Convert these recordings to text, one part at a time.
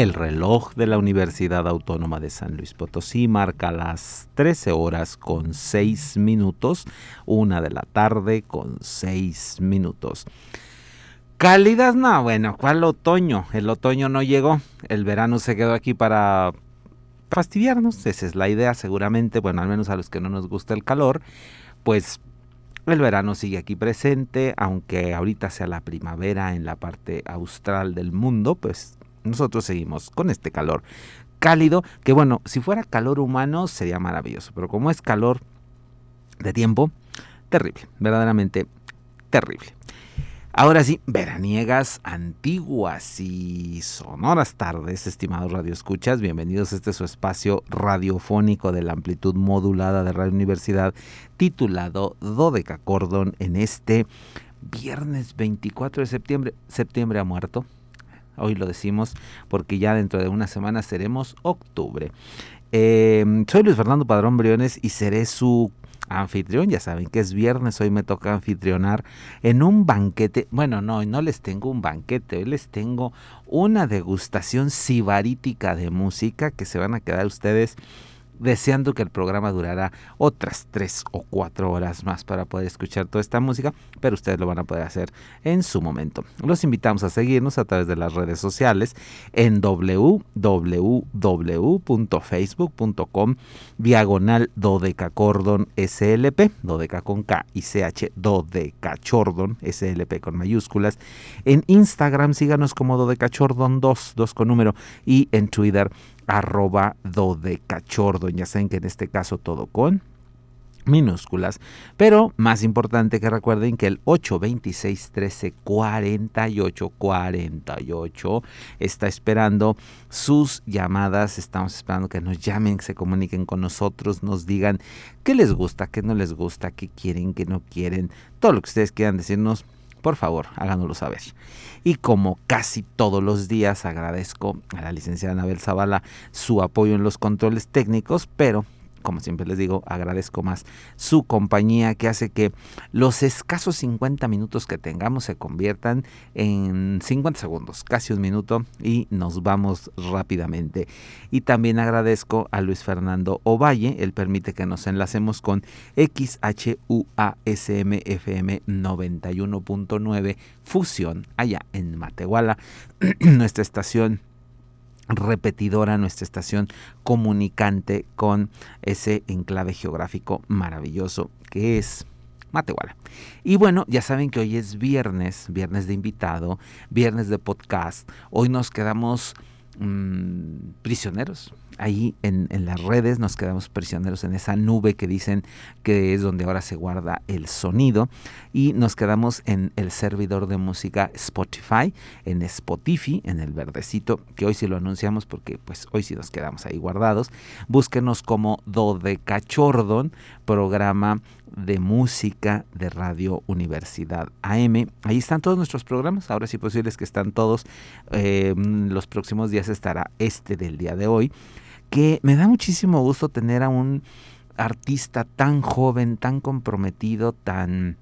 El reloj de la Universidad Autónoma de San Luis Potosí marca las 13 horas con 6 minutos, una de la tarde con 6 minutos. Cálidas, no, bueno, ¿cuál otoño? El otoño no llegó, el verano se quedó aquí para fastidiarnos, esa es la idea seguramente, bueno, al menos a los que no nos gusta el calor, pues el verano sigue aquí presente, aunque ahorita sea la primavera en la parte austral del mundo, pues nosotros seguimos con este calor cálido, que bueno, si fuera calor humano sería maravilloso, pero como es calor de tiempo, terrible, verdaderamente terrible. Ahora sí, veraniegas antiguas y sonoras tardes, estimados radioescuchas, bienvenidos a este su espacio radiofónico de la amplitud modulada de Radio Universidad, titulado Dodeca Cordon en este viernes 24 de septiembre. Septiembre ha muerto, hoy lo decimos porque ya dentro de una semana seremos octubre. Eh, soy Luis Fernando Padrón Briones y seré su anfitrión. Ya saben que es viernes, hoy me toca anfitrionar en un banquete. Bueno, no, no les tengo un banquete, hoy les tengo una degustación sibarítica de música que se van a quedar ustedes deseando que el programa durara otras tres o cuatro horas más para poder escuchar toda esta música, pero ustedes lo van a poder hacer en su momento. Los invitamos a seguirnos a través de las redes sociales en www.facebook.com diagonal dodecacordon slp, dodeca con K y CH, dodecachordon slp con mayúsculas. En Instagram síganos como dodecachordon 2, 2 con número y en Twitter arroba dodecachordo. Ya saben que en este caso todo con minúsculas, pero más importante que recuerden que el 826 13 48 48 está esperando sus llamadas, estamos esperando que nos llamen, se comuniquen con nosotros, nos digan qué les gusta, qué no les gusta, qué quieren, qué no quieren, todo lo que ustedes quieran decirnos, por favor, háganoslo saber. Y como casi todos los días, agradezco a la licenciada Anabel Zavala su apoyo en los controles técnicos, pero como siempre les digo, agradezco más su compañía que hace que los escasos 50 minutos que tengamos se conviertan en 50 segundos, casi un minuto y nos vamos rápidamente. Y también agradezco a Luis Fernando Ovalle, él permite que nos enlacemos con XHUASMFM 91.9 Fusión allá en Matehuala, nuestra estación repetidora, nuestra estación comunicante con ese enclave geográfico maravilloso que es Matehuala. Y bueno, ya saben que hoy es viernes, viernes de invitado, viernes de podcast. Hoy nos quedamos mmm, prisioneros. Ahí en, en, las redes nos quedamos prisioneros en esa nube que dicen que es donde ahora se guarda el sonido y nos quedamos en el servidor de música Spotify, en Spotify, en el verdecito, que hoy sí lo anunciamos porque pues hoy sí nos quedamos ahí guardados. Búsquenos como Dodecachordon, programa de música de Radio Universidad AM. Ahí están todos nuestros programas, ahora sí posible es que están todos. Eh, los próximos días estará este del día de hoy, que me da muchísimo gusto tener a un artista tan joven, tan comprometido, tan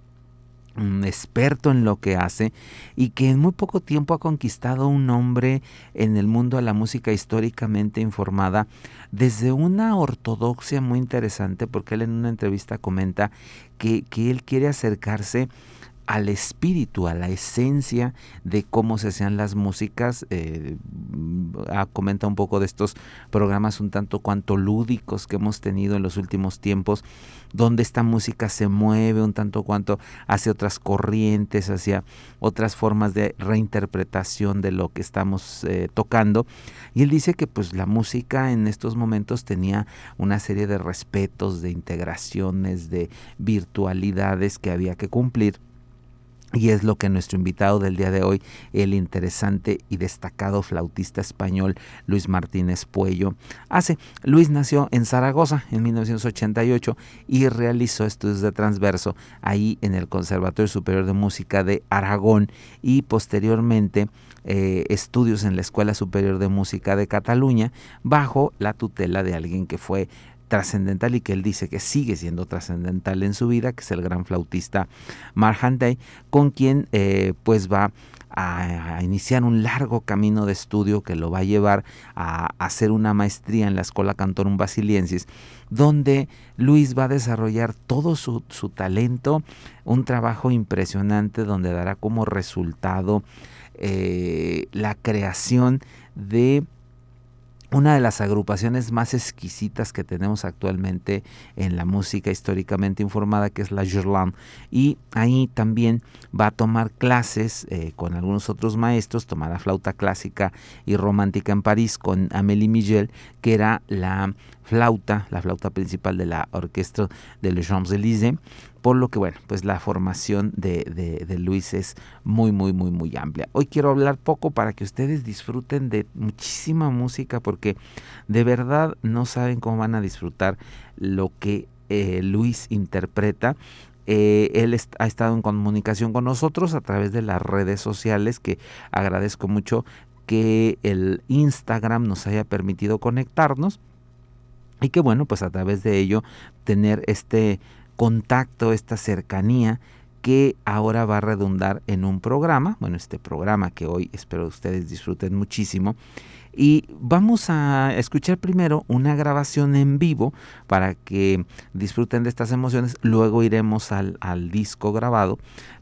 experto en lo que hace y que en muy poco tiempo ha conquistado un nombre en el mundo de la música históricamente informada desde una ortodoxia muy interesante porque él en una entrevista comenta que, que él quiere acercarse al espíritu, a la esencia de cómo se hacían las músicas. Eh, ah, comenta un poco de estos programas un tanto cuanto lúdicos que hemos tenido en los últimos tiempos, donde esta música se mueve un tanto cuanto hacia otras corrientes, hacia otras formas de reinterpretación de lo que estamos eh, tocando. Y él dice que pues la música en estos momentos tenía una serie de respetos, de integraciones, de virtualidades que había que cumplir y es lo que nuestro invitado del día de hoy, el interesante y destacado flautista español Luis Martínez Puello, hace. Luis nació en Zaragoza en 1988 y realizó estudios de transverso ahí en el Conservatorio Superior de Música de Aragón y posteriormente eh, estudios en la Escuela Superior de Música de Cataluña bajo la tutela de alguien que fue trascendental y que él dice que sigue siendo trascendental en su vida, que es el gran flautista Mark Day, con quien eh, pues va a, iniciar un largo camino de estudio que lo va a llevar a, hacer una maestría en la Escuela Cantorum Basiliensis, donde Luis va a desarrollar todo su, su talento, un trabajo impresionante donde dará como resultado eh, la creación de una de las agrupaciones más exquisitas que tenemos actualmente en la música históricamente informada, que es la Jourland. Y ahí también va a tomar clases eh, con algunos otros maestros, tomará flauta clásica y romántica en París con Amélie Miguel, que era la flauta, la flauta principal de la orquesta de Les Champs-Élysées por lo que, bueno, pues la formación de, de, Luis es muy, muy, muy, muy amplia. Hoy quiero hablar poco para que ustedes disfruten de muchísima música, porque de verdad no saben cómo van a disfrutar lo que eh, Luis interpreta. Eh, él ha estado en comunicación con nosotros a través de las redes sociales, que agradezco mucho que el Instagram nos haya permitido conectarnos y que bueno, pues a través de ello tener este contacto, esta cercanía que ahora va a redundar en un programa, bueno, este programa que hoy espero ustedes disfruten muchísimo. Y vamos a escuchar primero una grabación en vivo para que disfruten de estas emociones, luego iremos al, disco grabado,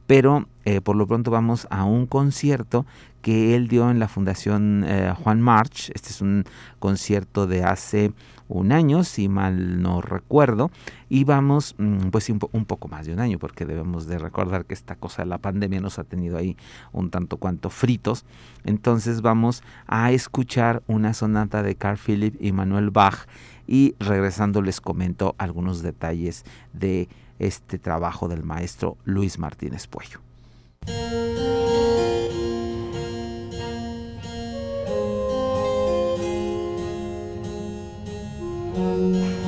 pero eh, por lo pronto vamos a un concierto que él dio en la Fundación eh, Juan March. Este es un concierto de hace un año, si mal no recuerdo, y vamos, mm, pues un, poco más de un año, porque debemos de recordar que esta cosa de la pandemia nos ha tenido ahí un tanto cuanto fritos. Entonces vamos a escuchar una sonata de Carl Philipp y Manuel Bach y regresando les comento algunos detalles de este trabajo del maestro Luis Martínez Puello. Música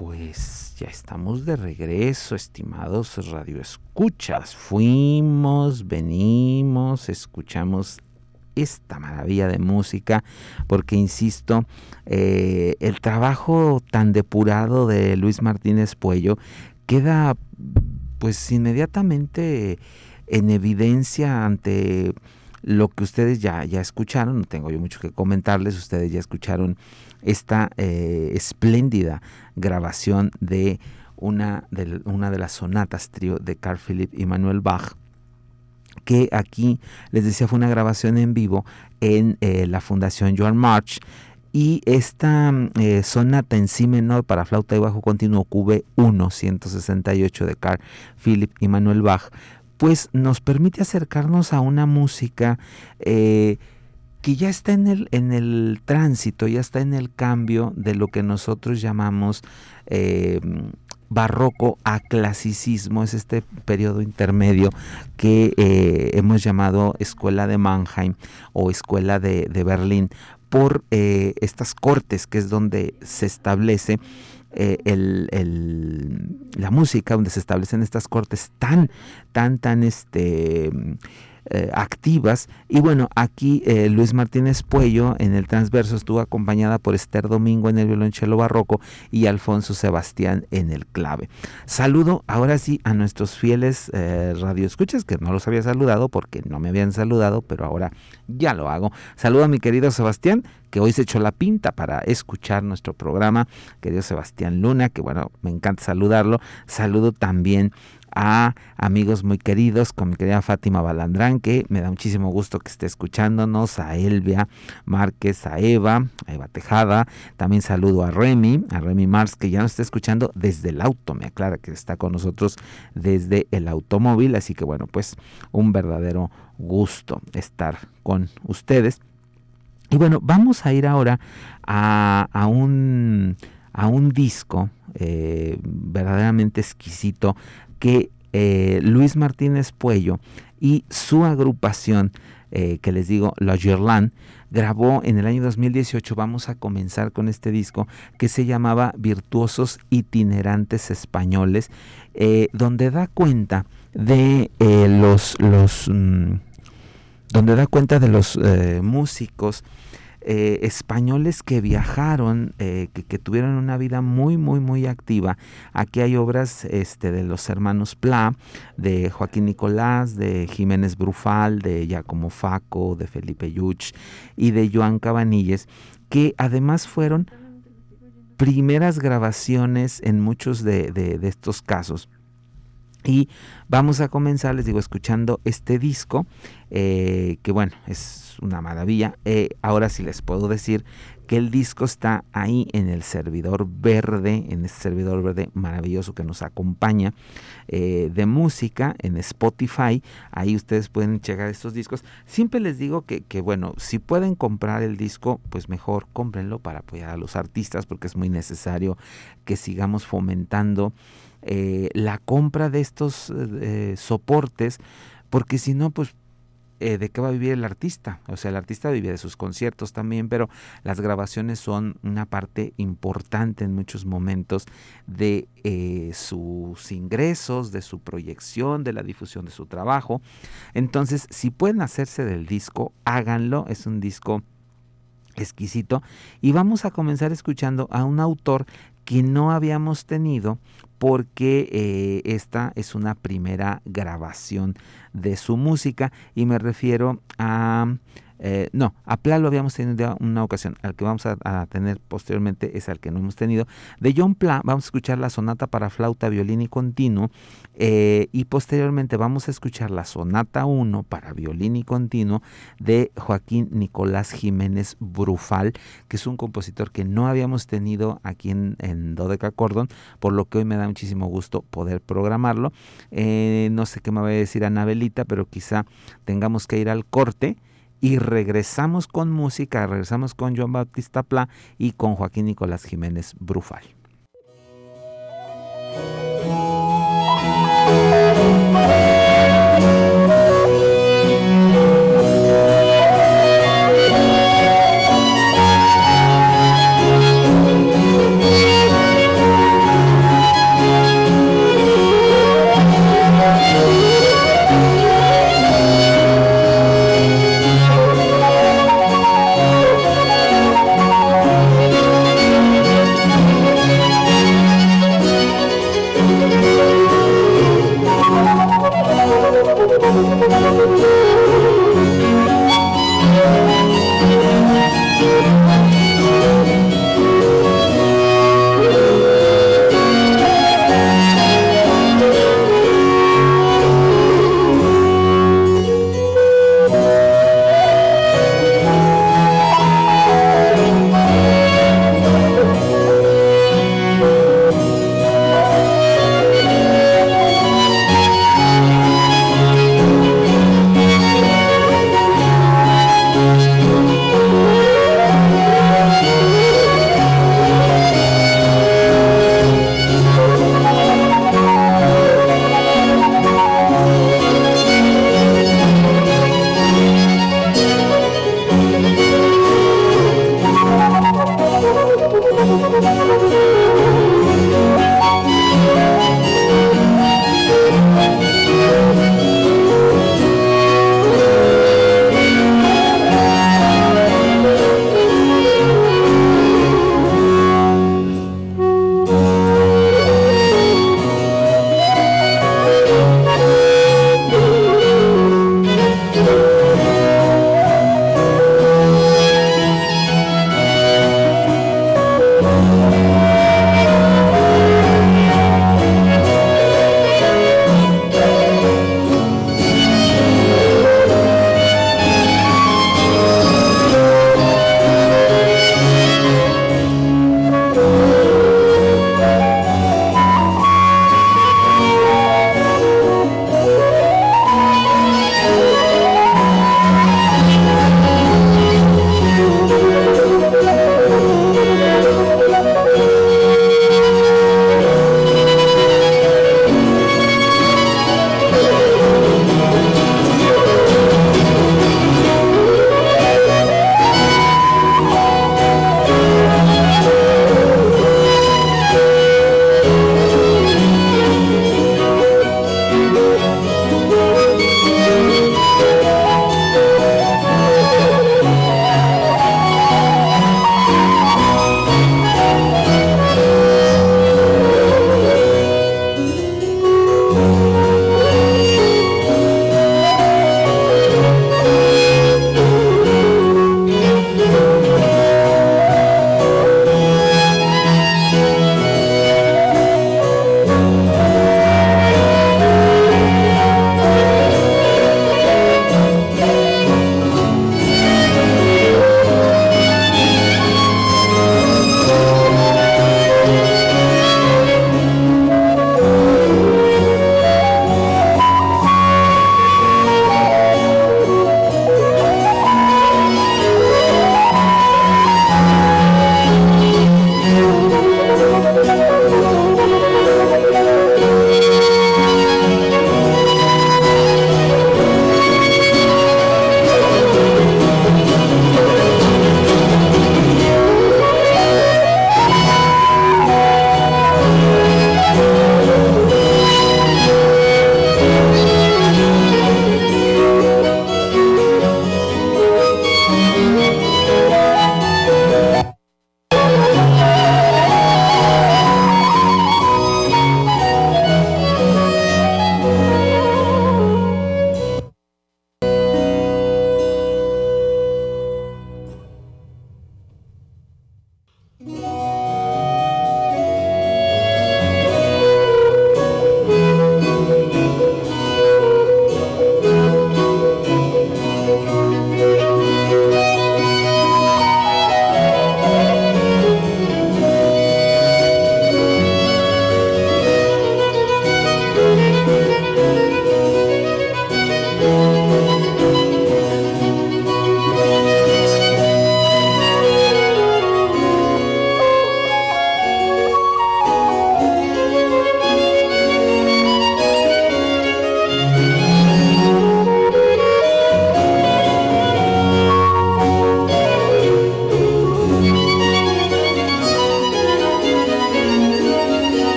pues ya estamos de regreso, estimados radioescuchas. Fuimos, venimos, escuchamos esta maravilla de música, porque insisto, eh, el trabajo tan depurado de Luis Martínez Puello queda pues inmediatamente en evidencia ante lo que ustedes ya, ya escucharon, no tengo yo mucho que comentarles, ustedes ya escucharon esta eh, espléndida grabación de una, de las sonatas trío de Carl Philipp y Manuel Bach, que aquí les decía fue una grabación en vivo en eh, la Fundación Joan March. Y esta eh, sonata en si menor para flauta y bajo continuo QB1 168 de Carl Philipp y Manuel Bach, pues nos permite acercarnos a una música que ya está en el, en el tránsito, ya está en el cambio de lo que nosotros llamamos eh, barroco a clasicismo, es este periodo intermedio que eh, hemos llamado Escuela de Mannheim o Escuela de, Berlín, por eh, estas cortes, que es donde se establece la música, donde se establecen estas cortes tan, tan, tan, este eh, activas. Y bueno, aquí eh, Luis Martínez Puello en el transverso estuvo acompañada por Esther Domingo en el violonchelo barroco y Alfonso Sebastián en el clave. Saludo ahora sí a nuestros fieles eh, radioescuchas que no los había saludado porque no me habían saludado, pero ahora ya lo hago. Saludo a mi querido Sebastián que hoy se echó la pinta para escuchar nuestro programa, querido Sebastián Luna, que bueno, me encanta saludarlo. Saludo también a amigos muy queridos, con mi querida Fátima Balandrán, que me da muchísimo gusto que esté escuchándonos, a Elvia Márquez, a Eva, a Eva Tejada, también saludo a Remy, a Remy Mars, que ya nos está escuchando desde el auto, me aclara que está con nosotros desde el automóvil, así que bueno, pues un verdadero gusto estar con ustedes. Y bueno, vamos a ir ahora a, a un a un disco eh, verdaderamente exquisito que eh, Luis Martínez Puello y su agrupación, eh, que les digo, La Gerland, grabó en el año 2018. Vamos a comenzar con este disco que se llamaba Virtuosos Itinerantes Españoles, eh, donde da cuenta de los, los mm, donde da cuenta de los músicos eh, españoles que viajaron, eh, que, tuvieron una vida muy, muy, muy activa. Aquí hay obras este, de los hermanos Pla, de Joaquín Nicolás, de Jiménez Brufal, de Giacomo Faco, de Felipe Yuch y de Joan Cabanilles, que además fueron primeras grabaciones en muchos de estos casos. Y vamos a comenzar, les digo, escuchando este disco, eh, que bueno, es una maravilla. Eh, ahora sí les puedo decir que el disco está ahí en el servidor verde, en este servidor verde maravilloso que nos acompaña eh, de música en Spotify. Ahí ustedes pueden checar estos discos. Siempre les digo que, que, bueno, si pueden comprar el disco, pues mejor cómprenlo para apoyar a los artistas porque es muy necesario que sigamos fomentando eh, la compra de estos eh, soportes, porque si no, pues eh, de qué va a vivir el artista. O sea, el artista vive de sus conciertos también, pero las grabaciones son una parte importante en muchos momentos de sus ingresos, de su proyección, de la difusión de su trabajo. Entonces, si pueden hacerse del disco, háganlo. Es un disco exquisito. Y vamos a comenzar escuchando a un autor que no habíamos tenido porque eh, esta es una primera grabación de su música y me refiero a eh, no, a Pla lo habíamos tenido una ocasión, al que vamos a, tener posteriormente es al que no hemos tenido. De John Pla vamos a escuchar la sonata para flauta, violín y continuo eh, y posteriormente vamos a escuchar la sonata 1 para violín y continuo de Joaquín Nicolás Jiménez Brufal, que es un compositor que no habíamos tenido aquí en, en Dodeca Cordon, por lo que hoy me da muchísimo gusto poder programarlo. Eh, no sé qué me va a decir Anabelita, pero quizá tengamos que ir al corte y regresamos con música, regresamos con Joan Bautista Pla y con Joaquín Nicolás Jiménez Brufal.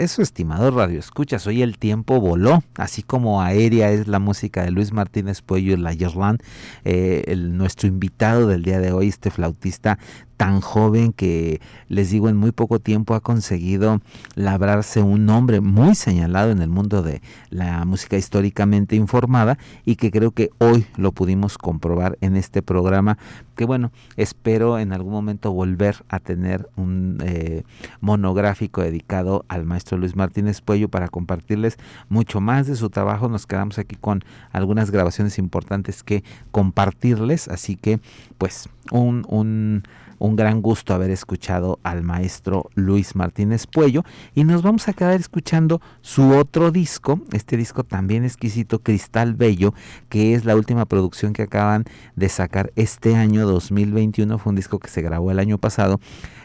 Regreso, estimado Radio Escuchas. Hoy el tiempo voló, así como aérea es la música de Luis Martínez Puello y la Yerlán. Eh, nuestro invitado del día de hoy, este flautista tan joven que les digo en muy poco tiempo ha conseguido labrarse un nombre muy señalado en el mundo de la música históricamente informada y que creo que hoy lo pudimos comprobar en este programa que bueno espero en algún momento volver a tener un eh, monográfico dedicado al maestro Luis Martínez Puello para compartirles mucho más de su trabajo. Nos quedamos aquí con algunas grabaciones importantes que compartirles así que pues un, un un gran gusto haber escuchado al maestro Luis Martínez Puello y nos vamos a quedar escuchando su otro disco, este disco también exquisito, Cristal Bello, que es la última producción que acaban de sacar este año 2021, fue un disco que se grabó el año pasado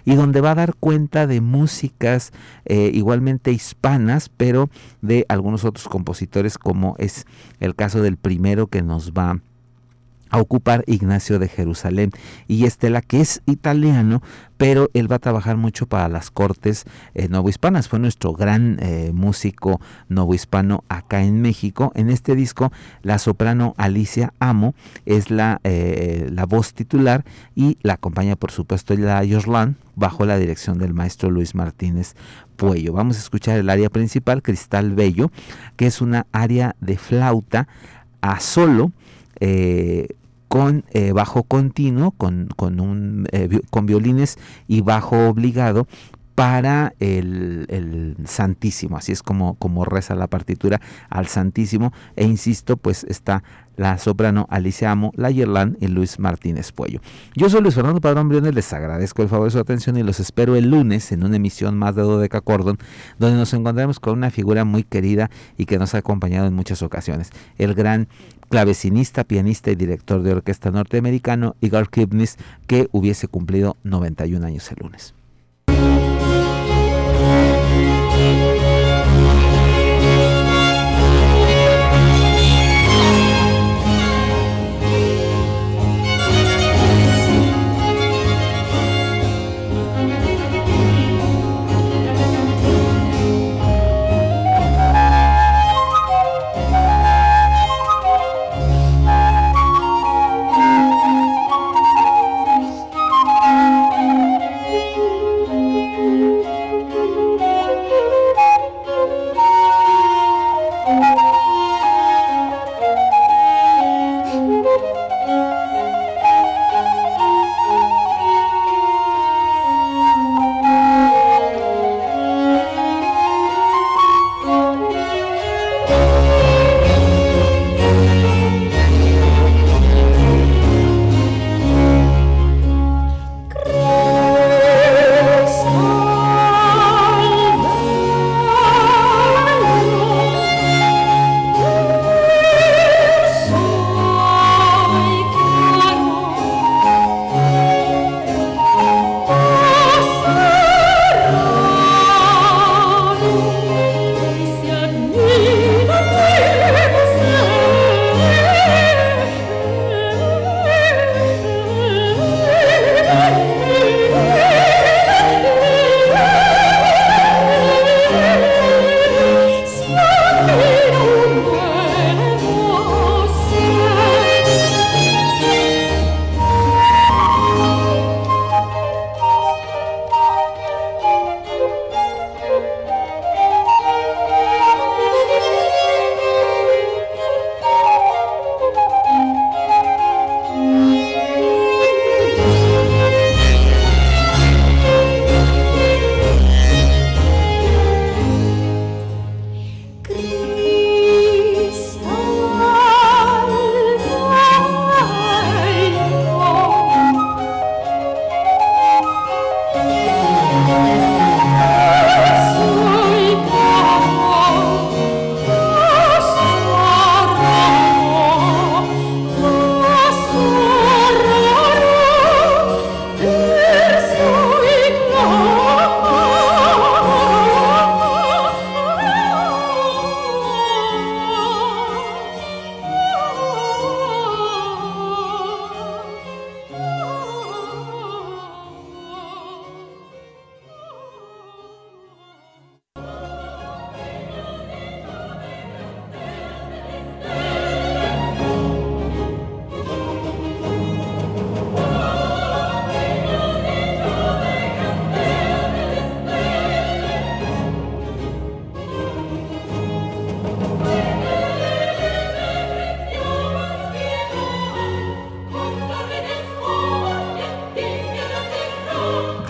y donde va a dar cuenta de músicas eh, igualmente hispanas, pero de algunos otros compositores como es el caso del primero que nos va a ocupar Ignacio de Jerusalén. Y Estela que es italiano pero él va a trabajar mucho para las cortes eh, novohispanas. Fue nuestro gran eh, músico novohispano acá en México. En este disco la soprano Alicia Amo es la, eh, la voz titular y la acompaña por supuesto la Yorslan bajo la dirección del maestro Luis Martínez Puello. Vamos a escuchar el área principal, Cristal Bello, que es una área de flauta a solo eh, con eh, bajo continuo, con, con, un, eh, con violines y bajo obligado para el, Santísimo, así es como, como reza la partitura al Santísimo, e insisto, pues está la soprano Alicia Amo, la Yerlán y Luis Martínez Puello. Yo soy Luis Fernando Padrón Briones, les agradezco el favor de su atención y los espero el lunes en una emisión más de Dodeca Cordon, donde nos encontraremos con una figura muy querida y que nos ha acompañado en muchas ocasiones, el gran clavecinista, pianista y director de orquesta norteamericano Igor Kipnis, que hubiese cumplido 91 años el lunes.